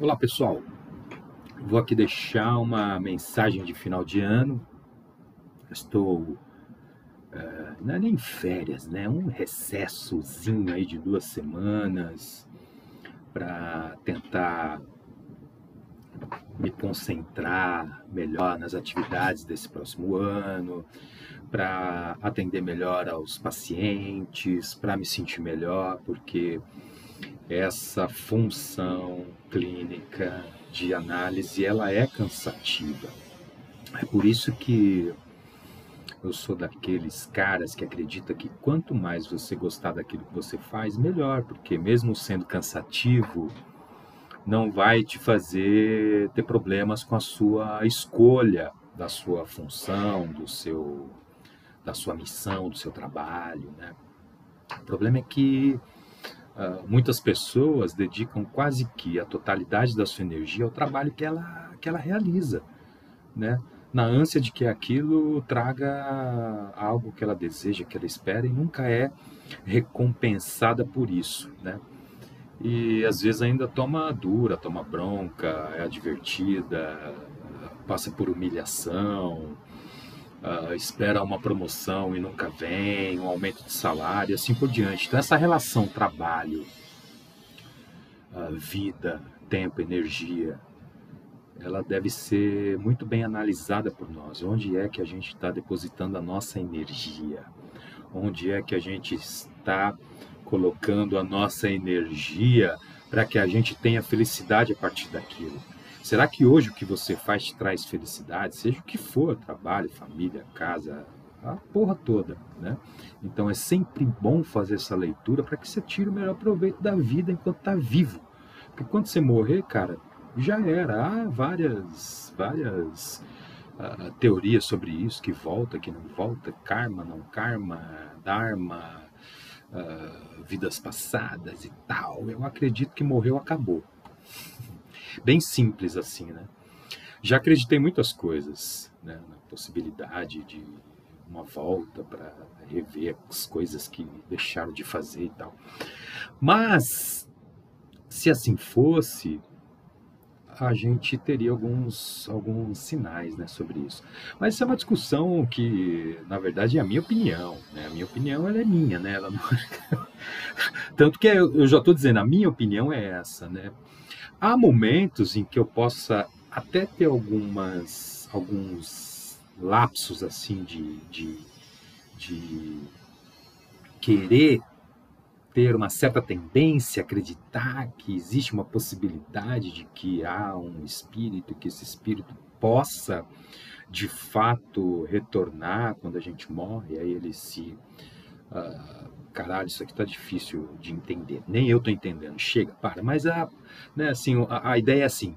Olá pessoal, vou aqui deixar uma mensagem de final de ano. Estou, uh, não é nem férias, né? Um recessozinho aí de duas semanas para tentar me concentrar melhor nas atividades desse próximo ano, para atender melhor aos pacientes, para me sentir melhor, porque essa função clínica de análise ela é cansativa. É por isso que eu sou daqueles caras que acredita que quanto mais você gostar daquilo que você faz, melhor, porque mesmo sendo cansativo, não vai te fazer ter problemas com a sua escolha da sua função, do seu da sua missão, do seu trabalho, né? O problema é que Uh, muitas pessoas dedicam quase que a totalidade da sua energia ao trabalho que ela, que ela realiza, né? na ânsia de que aquilo traga algo que ela deseja, que ela espera, e nunca é recompensada por isso. Né? E às vezes ainda toma dura, toma bronca, é advertida, passa por humilhação, uh, espera uma promoção e nunca vem, um aumento de salário e assim por diante. Então, essa relação trabalho, uh, vida, tempo, energia, ela deve ser muito bem analisada por nós. Onde é que a gente está depositando a nossa energia? Onde é que a gente está colocando a nossa energia para que a gente tenha felicidade a partir daquilo? Será que hoje o que você faz te traz felicidade, seja o que for, trabalho, família, casa, a porra toda, né? Então é sempre bom fazer essa leitura para que você tire o melhor proveito da vida enquanto está vivo. Porque quando você morrer, cara, já era. Há várias, várias uh, teorias sobre isso, que volta, que não volta, karma, não karma, dharma, uh, vidas passadas e tal. Eu acredito que morreu, acabou bem simples assim, né? Já acreditei muitas coisas, né? Na possibilidade de uma volta para rever as coisas que deixaram de fazer e tal. Mas, se assim fosse, a gente teria alguns, alguns sinais né, sobre isso. Mas isso é uma discussão que, na verdade, é a minha opinião. Né? A minha opinião ela é minha, né? Não... Tanto que eu já estou dizendo, a minha opinião é essa. Né? Há momentos em que eu possa até ter algumas, alguns lapsos assim de, de, de querer ter uma certa tendência acreditar que existe uma possibilidade de que há um espírito, que esse espírito possa de fato retornar quando a gente morre, aí ele se. Uh, caralho, isso aqui tá difícil de entender. Nem eu tô entendendo. Chega, para. Mas a, né, assim, a, a ideia é assim.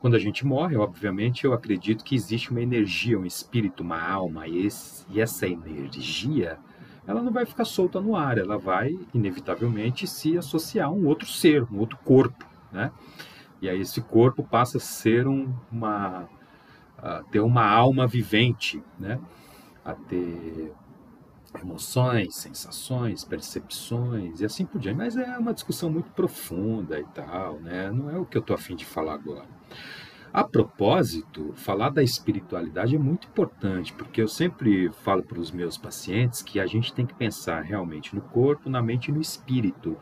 Quando a gente morre, obviamente, eu acredito que existe uma energia, um espírito, uma alma, e, esse, e essa energia ela não vai ficar solta no ar, ela vai inevitavelmente se associar a um outro ser, um outro corpo, né? E aí esse corpo passa a ser um, uma a ter uma alma vivente, né? A ter emoções, sensações, percepções e assim por diante. Mas é uma discussão muito profunda e tal, né? Não é o que eu estou afim de falar agora. A propósito, falar da espiritualidade é muito importante, porque eu sempre falo para os meus pacientes que a gente tem que pensar realmente no corpo, na mente e no espírito.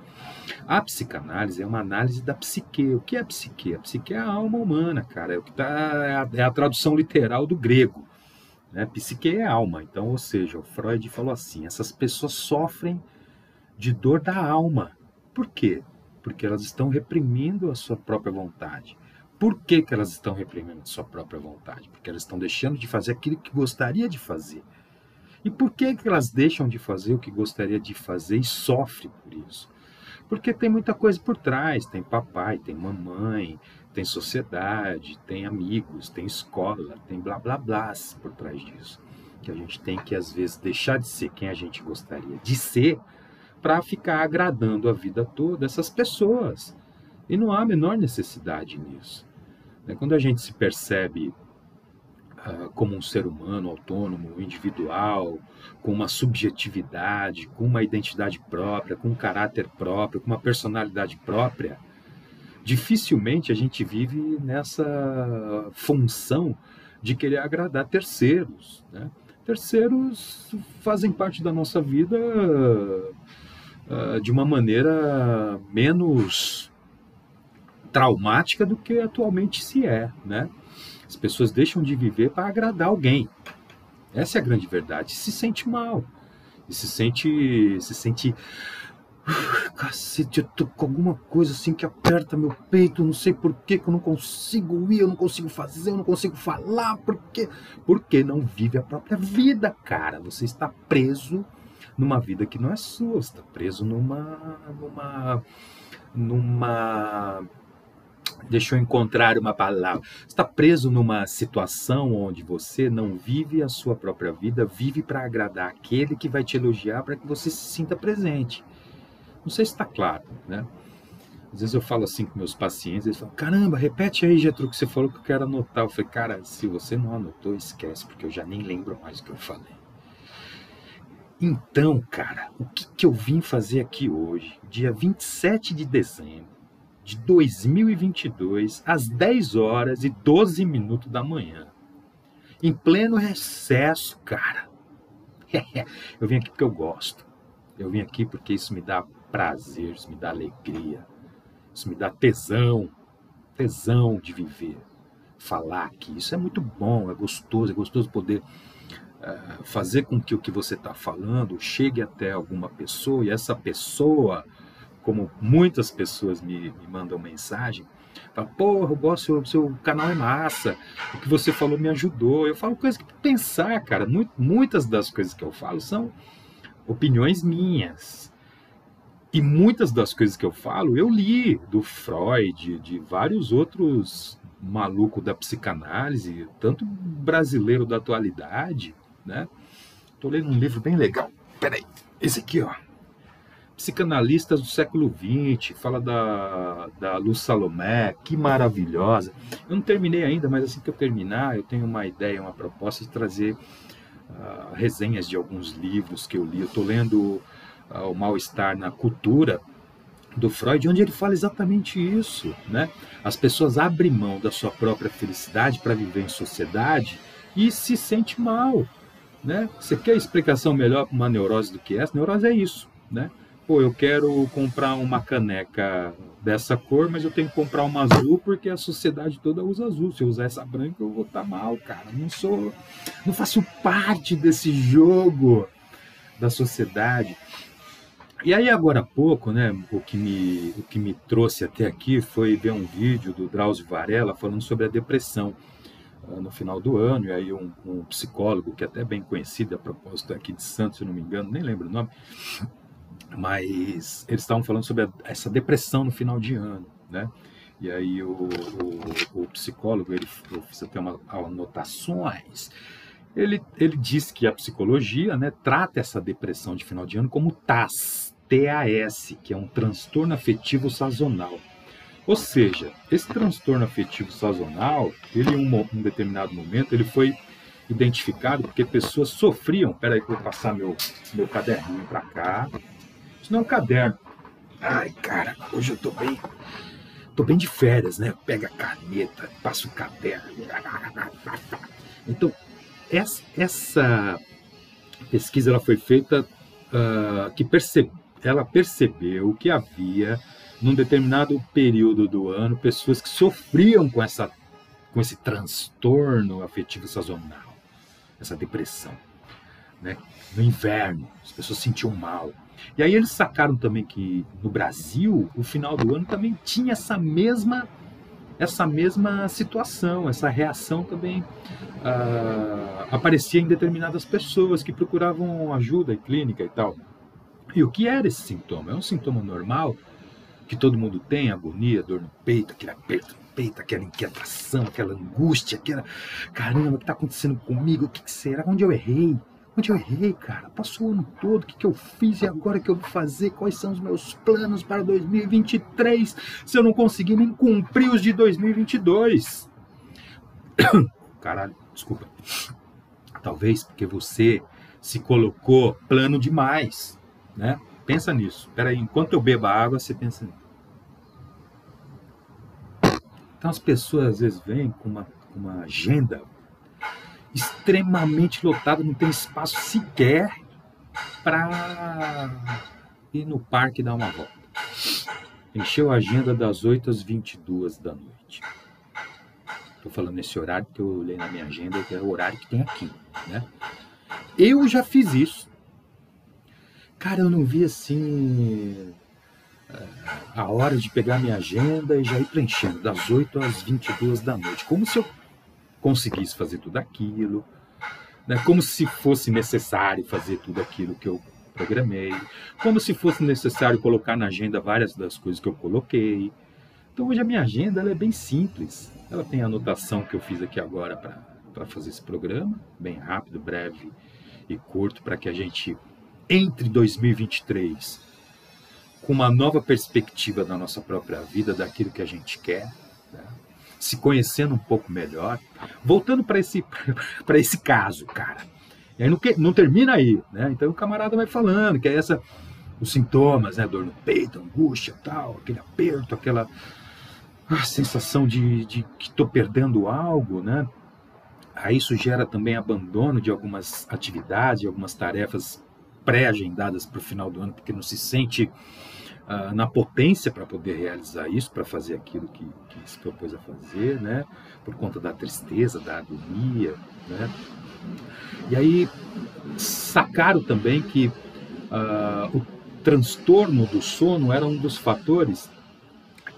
A psicanálise é uma análise da psique. O que é a psique? A psique é a alma humana, cara. É, o que tá, é, a, é a tradução literal do grego. Né? Psique é alma. Então, ou seja, o Freud falou assim: essas pessoas sofrem de dor da alma. Por quê? Porque elas estão reprimindo a sua própria vontade. Por que, que elas estão reprimindo a sua própria vontade? Porque elas estão deixando de fazer aquilo que gostaria de fazer. E por que, que elas deixam de fazer o que gostaria de fazer e sofrem por isso? Porque tem muita coisa por trás, tem papai, tem mamãe, tem sociedade, tem amigos, tem escola, tem blá blá blá por trás disso. Que a gente tem que às vezes deixar de ser quem a gente gostaria de ser para ficar agradando a vida toda essas pessoas. E não há a menor necessidade nisso. Né? Quando a gente se percebe uh, como um ser humano autônomo, individual, com uma subjetividade, com uma identidade própria, com um caráter próprio, com uma personalidade própria, dificilmente a gente vive nessa função de querer agradar terceiros. Né? Terceiros fazem parte da nossa vida uh, de uma maneira menos traumática do que atualmente se é. Né? As pessoas deixam de viver para agradar alguém. Essa é a grande verdade. Se sente mal. E se sente, se sente Cacete, eu tô com alguma coisa assim que aperta meu peito, não sei por que eu não consigo ir, eu não consigo fazer, eu não consigo falar, por quê? Porque não vive a própria vida, cara. Você está preso numa vida que não é sua, você está preso numa. numa. numa. Deixa eu encontrar uma palavra. Está preso numa situação onde você não vive a sua própria vida, vive para agradar aquele que vai te elogiar para que você se sinta presente. Não sei se está claro, né? Às vezes eu falo assim com meus pacientes, eles falam, caramba, repete aí, Getro, que você falou que eu quero anotar. Eu falei, cara, se você não anotou, esquece, porque eu já nem lembro mais o que eu falei. Então, cara, o que, que eu vim fazer aqui hoje, dia 27 de dezembro de 2022, às 10 horas e 12 minutos da manhã, em pleno recesso, cara. eu vim aqui porque eu gosto. Eu vim aqui porque isso me dá prazer, isso me dá alegria, isso me dá tesão, tesão de viver, falar aqui. Isso é muito bom, é gostoso, é gostoso poder uh, fazer com que o que você está falando chegue até alguma pessoa e essa pessoa, como muitas pessoas me, me mandam mensagem, fala, porra, eu gosto, seu, seu canal é massa, o que você falou me ajudou. Eu falo coisas que pensar, cara. Muitas das coisas que eu falo são opiniões minhas. E muitas das coisas que eu falo, eu li do Freud, de vários outros malucos da psicanálise, tanto brasileiro da atualidade, né? Tô lendo um livro bem legal. Peraí, esse aqui, ó. Psicanalistas do século XX, fala da, da Luz Salomé, que maravilhosa. Eu não terminei ainda, mas assim que eu terminar, eu tenho uma ideia, uma proposta de trazer uh, resenhas de alguns livros que eu li. Eu tô lendo o mal-estar na cultura do Freud, onde ele fala exatamente isso, né? As pessoas abrem mão da sua própria felicidade para viver em sociedade e se sente mal, né? Você quer explicação melhor para uma neurose do que essa? Neurose é isso, né? Pô, eu quero comprar uma caneca dessa cor, mas eu tenho que comprar uma azul porque a sociedade toda usa azul. Se eu usar essa branca, eu vou estar tá mal, cara. Não sou, não faço parte desse jogo da sociedade. E aí agora há pouco, né, o que, me, o que me trouxe até aqui foi ver um vídeo do Drauzio Varela falando sobre a depressão uh, no final do ano, e aí um, um, psicólogo que é até bem conhecido, a propósito aqui de Santos, se não me engano, nem lembro o nome, mas eles estavam falando sobre a, essa depressão no final de ano, né? E aí o, o, o psicólogo, ele, fiz até uma anotações, ele, ele diz que a psicologia né, trata essa depressão de final de ano como TAS, TAS, que é um transtorno afetivo sazonal. Ou seja, esse transtorno afetivo sazonal, ele em um, um determinado momento, ele foi identificado porque pessoas sofriam. Peraí, que eu vou passar meu, meu caderninho para cá. Isso não é um caderno. Ai, cara, hoje eu tô bem. Tô bem de férias, né? Pega a caneta, passa o caderno. Então, essa, essa pesquisa ela foi feita uh, que ela percebeu que havia num determinado período do ano pessoas que sofriam com essa com esse transtorno afetivo sazonal, essa depressão, né? No inverno, as pessoas sentiam mal. E aí eles sacaram também que no Brasil, o final do ano também tinha essa mesma essa mesma situação, essa reação também uh, aparecia em determinadas pessoas que procuravam ajuda clínica e tal. E o que era esse sintoma? É um sintoma normal que todo mundo tem, agonia, dor no peito, aquele aperto no peito, aquela inquietação, aquela angústia, aquela caramba, o que está acontecendo comigo? O que será? Onde eu errei? Onde eu errei, cara? Passou o ano todo, o que, que eu fiz e agora que eu vou fazer? Quais são os meus planos para 2023 se eu não conseguir nem cumprir os de 2022? Caralho, desculpa. Talvez porque você se colocou plano demais, né? Pensa nisso. Espera aí, enquanto eu bebo água, você pensa Então as pessoas às vezes vêm com uma, uma agenda extremamente lotada, não tem espaço sequer para ir no parque dar uma volta. Encheu a agenda das 8 às 22 da noite. Estou falando nesse horário que eu olhei na minha agenda, que é o horário que tem aqui. Né? Eu já fiz isso. Cara, eu não vi assim a hora de pegar minha agenda e já ir preenchendo, das 8 às 22 da noite. Como se eu conseguisse fazer tudo aquilo, né? como se fosse necessário fazer tudo aquilo que eu programei, como se fosse necessário colocar na agenda várias das coisas que eu coloquei. Então hoje a minha agenda é bem simples. Ela tem a anotação que eu fiz aqui agora para fazer esse programa, bem rápido, breve e curto, para que a gente entre 2023 com uma nova perspectiva da nossa própria vida, daquilo que a gente quer? Se conhecendo um pouco melhor. Voltando para esse, esse caso, cara. E aí não, não termina aí, né? Então o camarada vai falando que é essa os sintomas, né? Dor no peito, angústia, tal, aquele aperto, aquela ah, sensação de, de que estou perdendo algo, né? Aí isso gera também abandono de algumas atividades, de algumas tarefas pré-agendadas para o final do ano, porque não se sente na potência para poder realizar isso, para fazer aquilo que, que, se propôs a fazer, né? Por conta da tristeza, da agonia, né? E aí sacaram também que uh, o transtorno do sono era um dos fatores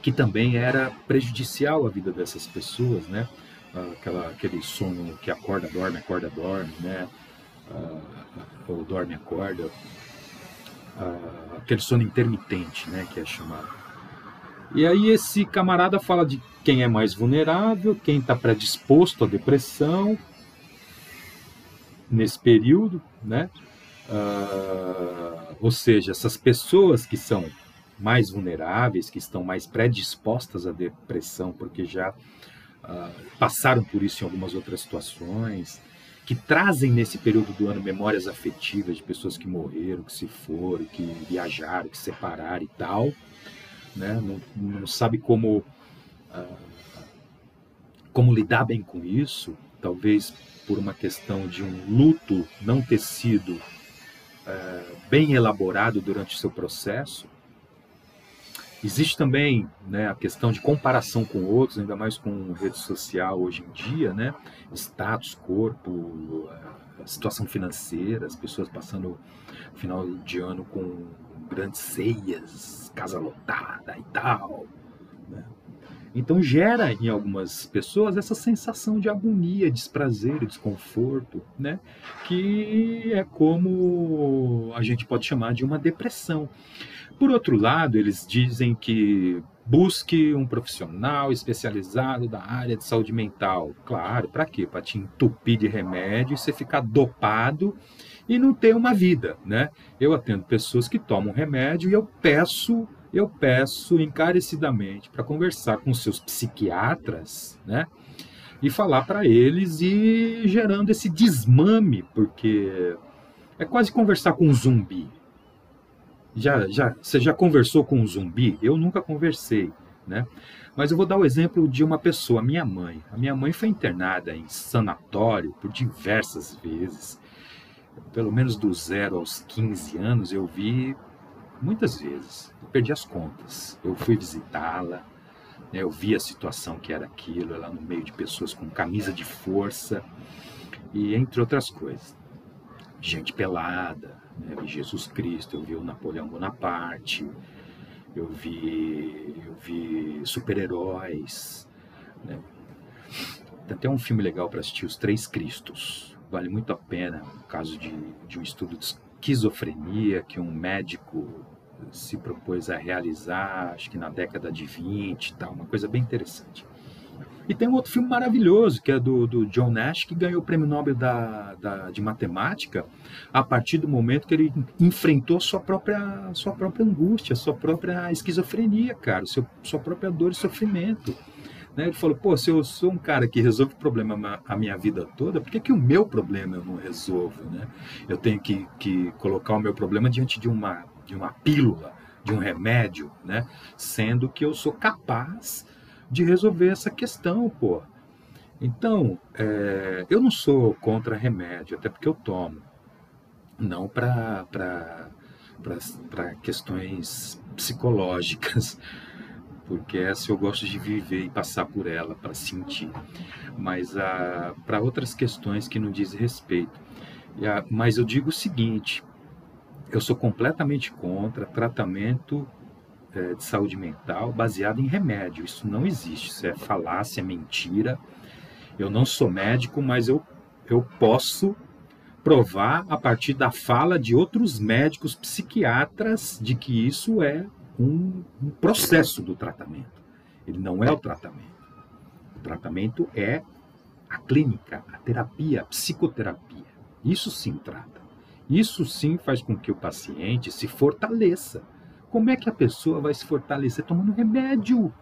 que também era prejudicial à vida dessas pessoas, né? Uh, aquela, aquele sono que acorda, dorme, acorda, dorme, né? Uh, ou dorme, acorda, uh, aquele sono intermitente, né, que é chamado. E aí esse camarada fala de quem é mais vulnerável, quem está predisposto à depressão nesse período, né? Uh, ou seja, essas pessoas que são mais vulneráveis, que estão mais predispostas à depressão, porque já uh, passaram por isso em algumas outras situações, que trazem nesse período do ano memórias afetivas de pessoas que morreram, que se foram, que viajaram, que se separaram e tal, né? não, não sabe como, uh, como lidar bem com isso, talvez por uma questão de um luto não ter sido uh, bem elaborado durante o seu processo, Existe também né, a questão de comparação com outros, ainda mais com rede social hoje em dia, né? Status, corpo, situação financeira, as pessoas passando final de ano com grandes ceias, casa lotada e tal. Né? Então gera em algumas pessoas essa sensação de agonia, desprazer, desconforto, né? Que é como a gente pode chamar de uma depressão. Por outro lado, eles dizem que busque um profissional especializado da área de saúde mental. Claro, para quê? Para te entupir de remédio você ficar dopado e não ter uma vida, né? Eu atendo pessoas que tomam remédio e eu peço, eu peço encarecidamente para conversar com seus psiquiatras, né? E falar para eles e gerando esse desmame, porque é quase conversar com um zumbi, já, já, você já conversou com um zumbi? Eu nunca conversei, né? Mas eu vou dar o exemplo de uma pessoa, minha mãe. A minha mãe foi internada em sanatório por diversas vezes. Pelo menos do zero aos 15 anos eu vi muitas vezes. Eu perdi as contas. Eu fui visitá-la, né? eu vi a situação que era aquilo, ela no meio de pessoas com camisa de força e entre outras coisas. Gente pelada? Vi Jesus Cristo, eu vi o Napoleão Bonaparte, eu vi, eu vi super-heróis. Né? Tem até um filme legal para assistir, Os Três Cristos. Vale muito a pena, no caso de, de um estudo de esquizofrenia que um médico se propôs a realizar, acho que na década de 20 e tal, uma coisa bem interessante. E tem um outro filme maravilhoso, que é do, do John Nash, que ganhou o prêmio Nobel da, da, de Matemática a partir do momento que ele enfrentou sua própria, sua própria angústia, sua própria esquizofrenia, cara, seu, sua própria dor e sofrimento. Né? Ele falou, pô, se eu sou um cara que resolve problema a minha vida toda, por que, que o meu problema eu não resolvo? Né? Eu tenho que, que colocar o meu problema diante de uma, de uma pílula, de um remédio, né? sendo que eu sou capaz de resolver essa questão, pô. Então, é, eu não sou contra remédio, até porque eu tomo. Não para questões psicológicas, porque essa eu gosto de viver e passar por ela para sentir. Mas ah, para outras questões que não dizem respeito. Ah, mas eu digo o seguinte: eu sou completamente contra tratamento é, de saúde mental baseado em remédio. Isso não existe. Isso é falácia, é mentira. Eu não sou médico, mas eu, eu posso provar a partir da fala de outros médicos psiquiatras de que isso é um, um processo do tratamento. Ele não é o tratamento. O tratamento é a clínica, a terapia, a psicoterapia. Isso sim trata. Isso sim faz com que o paciente se fortaleça. Como é que a pessoa vai se fortalecer tomando remédio?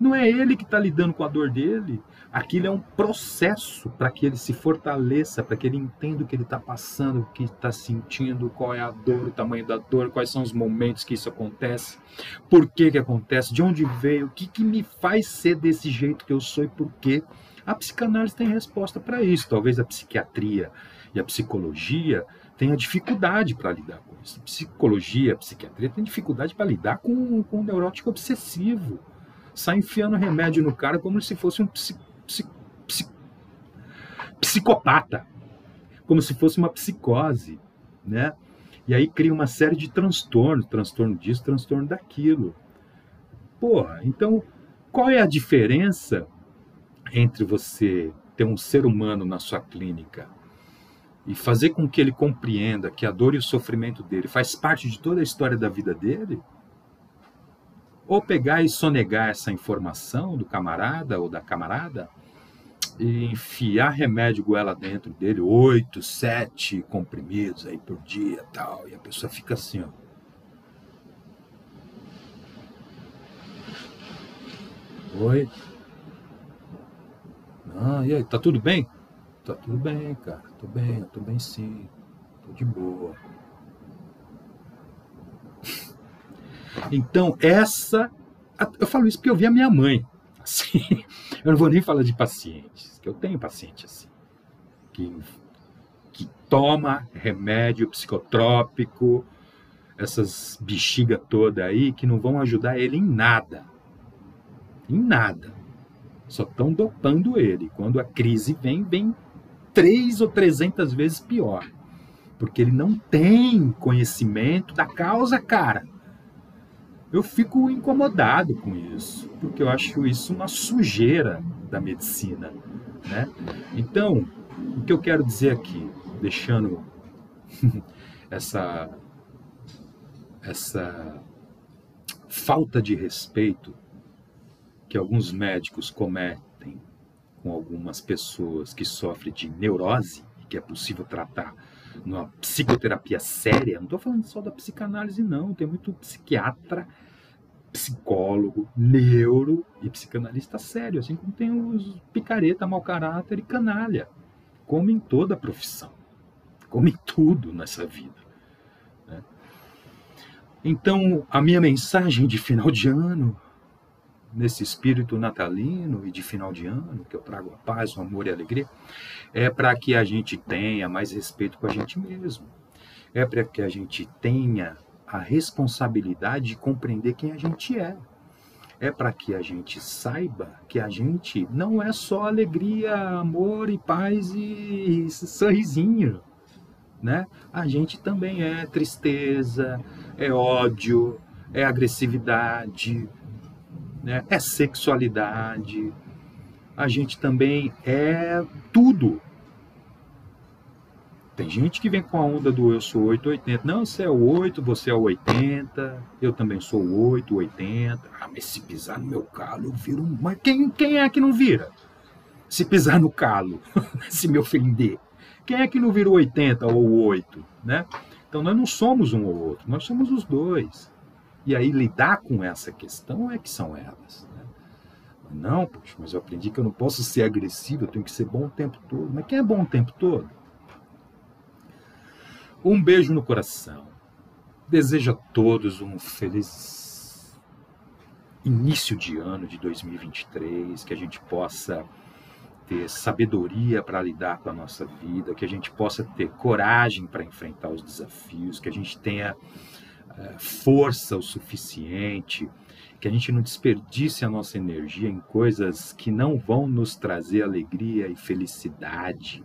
Não é ele que está lidando com a dor dele. Aquilo é um processo para que ele se fortaleça, para que ele entenda o que ele está passando, o que está sentindo, qual é a dor, o tamanho da dor, quais são os momentos que isso acontece, por que, que acontece, de onde veio, o que, que me faz ser desse jeito que eu sou e por quê. A psicanálise tem resposta para isso. Talvez a psiquiatria e a psicologia tenha dificuldade para lidar psicologia, psiquiatria tem dificuldade para lidar com, o neurótico obsessivo sai enfiando remédio no cara como se fosse um psi, psi, psi, psicopata, como se fosse uma psicose, né? E aí cria uma série de transtornos, transtorno disso, transtorno daquilo. Porra, então qual é a diferença entre você ter um ser humano na sua clínica e fazer com que ele compreenda que a dor e o sofrimento dele faz parte de toda a história da vida dele? ou pegar e sonegar essa informação do camarada ou da camarada e enfiar remédio goela dentro dele, oito, sete comprimidos aí por dia tal, e a pessoa fica assim, ó. Oi? Ah, e aí, tá tudo bem? Tá tudo bem, cara, tô bem, tô bem sim, tô de boa. Então, essa. Eu falo isso porque eu vi a minha mãe. Assim, eu não vou nem falar de pacientes, que eu tenho paciente assim, que, que toma remédio psicotrópico, essas bexiga toda aí, que não vão ajudar ele em nada. Em nada. Só estão dopando ele. Quando a crise vem, vem três ou trezentas vezes pior. Porque ele não tem conhecimento da causa, cara eu fico incomodado com isso, porque eu acho isso uma sujeira da medicina. Né? Então, o que eu quero dizer aqui, deixando essa, essa falta de respeito que alguns médicos cometem com algumas pessoas que sofrem de neurose, que é possível tratar numa psicoterapia séria, não estou falando só da psicanálise, não, tem muito psiquiatra, psicólogo, neuro e psicanalista sério, assim como tem os picareta, mau caráter e canalha, como em toda profissão, como em tudo nessa vida. Né? Então, a minha mensagem de final de ano, nesse espírito natalino e de final de ano, que eu trago a paz, o amor e a alegria, é para que a gente tenha mais respeito com a gente mesmo. É para que a gente tenha a responsabilidade de compreender quem a gente é. É para que a gente saiba que a gente não é só alegria, amor e paz e sorrisinho. Né? A gente também é tristeza, é ódio, é agressividade, né? é sexualidade. A gente também é tudo. Tem gente que vem com a onda do eu sou 880. Não, você é o 8, você é o 80. Eu também sou o 8, 80. Ah, mas se pisar no meu calo, eu viro um. Mas quem, quem é que não vira? Se pisar no calo, se me ofender. Quem é que não vira o 80 ou o 8? Né? Então nós não somos um ou outro, nós somos os dois. E aí lidar com essa questão é que são elas. Né? Não, poxa, mas eu aprendi que eu não posso ser agressivo, eu tenho que ser bom o tempo todo. Mas quem é bom o tempo todo? Um beijo no coração. Desejo a todos um feliz início de ano de 2023, que a gente possa ter sabedoria para lidar com a nossa vida, que a gente possa ter coragem para enfrentar os desafios, que a gente tenha força o suficiente, que a gente não desperdice a nossa energia em coisas que não vão nos trazer alegria e felicidade,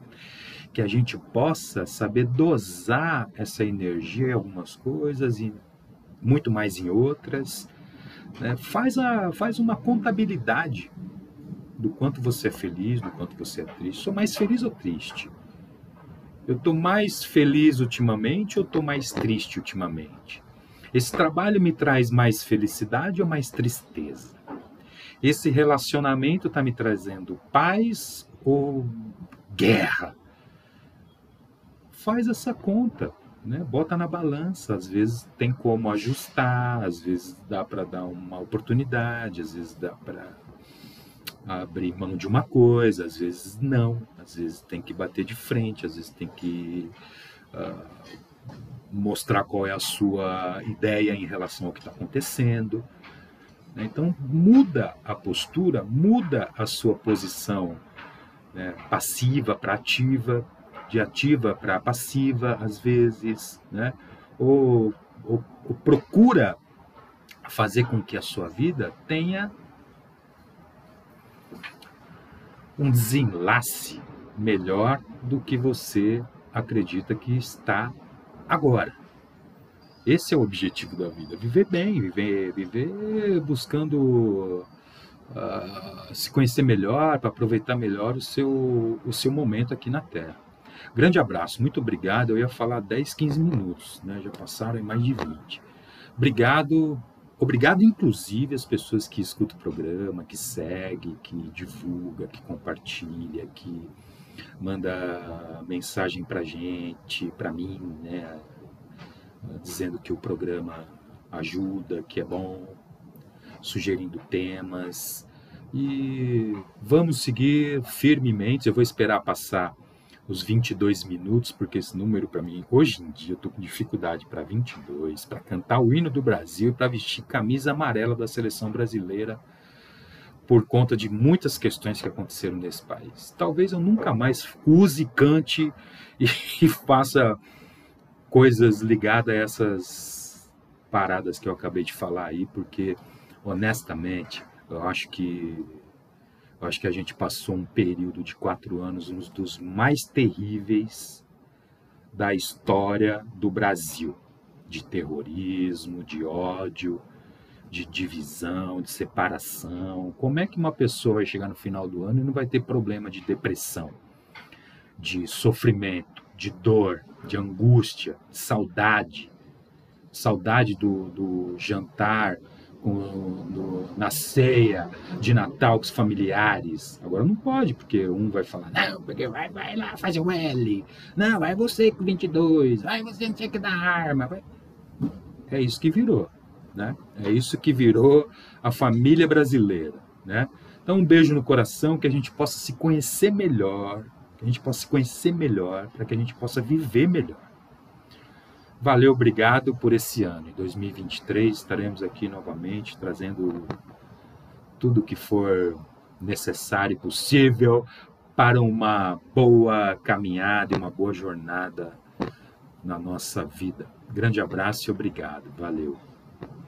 que a gente possa saber dosar essa energia em algumas coisas e muito mais em outras. Né? Faz, a, faz uma contabilidade do quanto você é feliz, do quanto você é triste. Sou mais feliz ou triste? Eu estou mais feliz ultimamente ou estou mais triste ultimamente? Esse trabalho me traz mais felicidade ou mais tristeza? Esse relacionamento está me trazendo paz ou guerra? Faz essa conta, né? Bota na balança. Às vezes tem como ajustar, às vezes dá para dar uma oportunidade, às vezes dá para abrir mão de uma coisa, às vezes não, às vezes tem que bater de frente, às vezes tem que uh, mostrar qual é a sua ideia em relação ao que está acontecendo. Né? Então, muda a postura, muda a sua posição né? passiva para ativa, de ativa para passiva, às vezes, né? ou, ou, ou procura fazer com que a sua vida tenha um desenlace melhor do que você acredita que está agora. Esse é o objetivo da vida: viver bem, viver, viver buscando uh, se conhecer melhor, para aproveitar melhor o seu, o seu momento aqui na Terra. Grande abraço, muito obrigado. Eu ia falar 10, 15 minutos, né? já passaram mais de 20. Obrigado Obrigado, inclusive, às pessoas que escutam o programa, que segue, que divulga, que compartilha, que manda mensagem para gente, para mim, né, dizendo que o programa ajuda, que é bom, sugerindo temas. E vamos seguir firmemente. Eu vou esperar passar os 22 minutos, porque esse número para mim, hoje em dia, eu estou com dificuldade para 22, para cantar o hino do Brasil, para vestir camisa amarela da seleção brasileira, por conta de muitas questões que aconteceram nesse país. Talvez eu nunca mais use, cante e, e faça coisas ligadas a essas paradas que eu acabei de falar aí, porque, honestamente, eu acho que eu acho que a gente passou um período de quatro anos, um dos mais terríveis da história do Brasil, de terrorismo, de ódio, de divisão, de separação. Como é que uma pessoa vai chegar no final do ano e não vai ter problema de depressão, de sofrimento, de dor, de angústia, de saudade, saudade do, do jantar no, na ceia de Natal com os familiares. Agora não pode, porque um vai falar, não, porque vai, vai lá fazer o L. Não, vai você com 22, vai você não sei que dar arma. Vai. É isso que virou, né? É isso que virou a família brasileira, né? Então um beijo no coração, que a gente possa se conhecer melhor, que a gente possa se conhecer melhor, para que a gente possa viver melhor. Valeu, obrigado por esse ano. Em 2023 estaremos aqui novamente trazendo tudo que for necessário e possível para uma boa caminhada e uma boa jornada na nossa vida. Grande abraço e obrigado. Valeu.